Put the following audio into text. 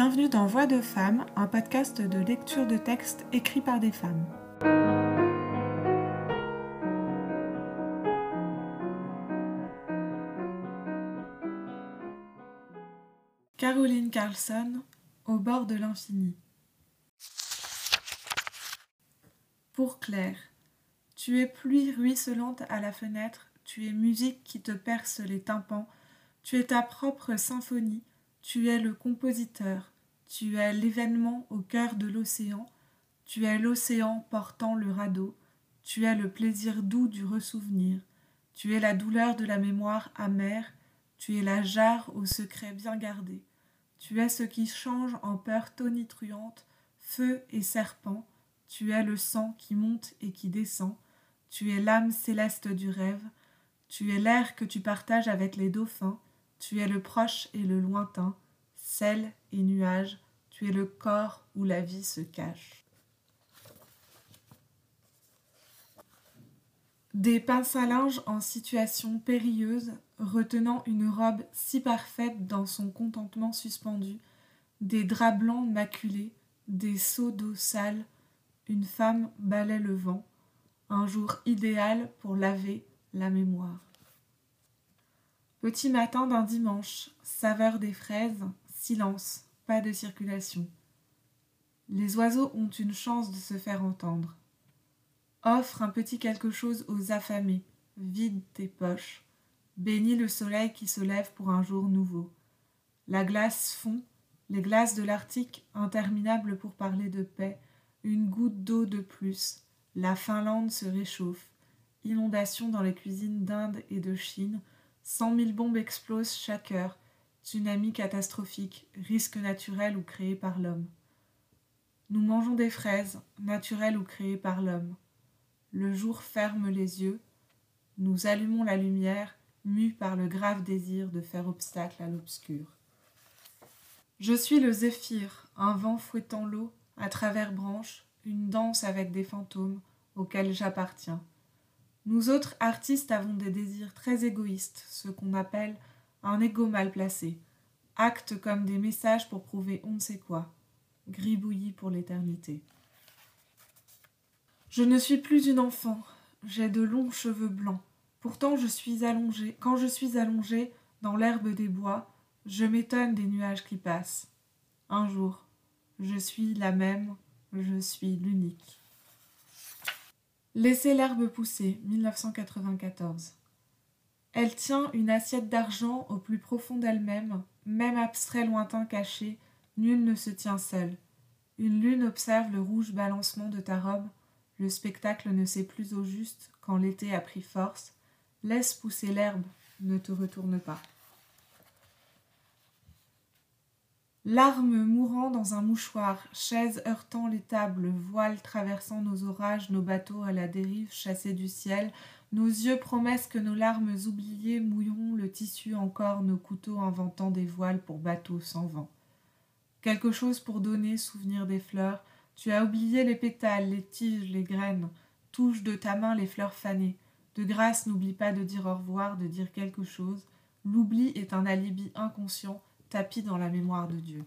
Bienvenue dans Voix de femmes, un podcast de lecture de textes écrits par des femmes. Caroline Carlson, Au bord de l'infini. Pour Claire, tu es pluie ruisselante à la fenêtre, tu es musique qui te perce les tympans, tu es ta propre symphonie, tu es le compositeur, tu es l'événement au cœur de l'océan, tu es l'océan portant le radeau, tu es le plaisir doux du ressouvenir, tu es la douleur de la mémoire amère, tu es la jarre au secret bien gardé, tu es ce qui change en peur tonitruante, feu et serpent, tu es le sang qui monte et qui descend, tu es l'âme céleste du rêve, tu es l'air que tu partages avec les dauphins, tu es le proche et le lointain, sel et nuage, tu es le corps où la vie se cache. Des pinces à linge en situation périlleuse, retenant une robe si parfaite dans son contentement suspendu, des draps blancs maculés, des seaux d'eau sale, une femme balait le vent, un jour idéal pour laver la mémoire. Petit matin d'un dimanche, saveur des fraises, silence, pas de circulation. Les oiseaux ont une chance de se faire entendre. Offre un petit quelque chose aux affamés, vide tes poches, bénis le soleil qui se lève pour un jour nouveau. La glace fond, les glaces de l'Arctique interminables pour parler de paix, une goutte d'eau de plus, la Finlande se réchauffe, inondation dans les cuisines d'Inde et de Chine, Cent mille bombes explosent chaque heure. Tsunami catastrophique, risque naturel ou créé par l'homme. Nous mangeons des fraises, naturelles ou créées par l'homme. Le jour ferme les yeux. Nous allumons la lumière, mus par le grave désir de faire obstacle à l'obscur. Je suis le zéphyr, un vent fouettant l'eau à travers branches, une danse avec des fantômes auxquels j'appartiens. Nous autres artistes avons des désirs très égoïstes, ce qu'on appelle un ego mal placé, actes comme des messages pour prouver on ne sait quoi, gribouillis pour l'éternité. Je ne suis plus une enfant, j'ai de longs cheveux blancs. Pourtant je suis allongée. Quand je suis allongée dans l'herbe des bois, je m'étonne des nuages qui passent. Un jour, je suis la même, je suis l'unique. Laissez l'herbe pousser, 1994. Elle tient une assiette d'argent au plus profond d'elle-même, même abstrait lointain caché, nul ne se tient seul. Une lune observe le rouge balancement de ta robe, le spectacle ne sait plus au juste quand l'été a pris force. Laisse pousser l'herbe, ne te retourne pas. Larmes mourant dans un mouchoir, chaises heurtant les tables, voiles traversant nos orages, nos bateaux à la dérive chassés du ciel, nos yeux promesses que nos larmes oubliées mouilleront le tissu encore, nos couteaux inventant des voiles pour bateaux sans vent. Quelque chose pour donner, souvenir des fleurs, tu as oublié les pétales, les tiges, les graines, touche de ta main les fleurs fanées. De grâce, n'oublie pas de dire au revoir, de dire quelque chose. L'oubli est un alibi inconscient, tapis dans la mémoire de Dieu.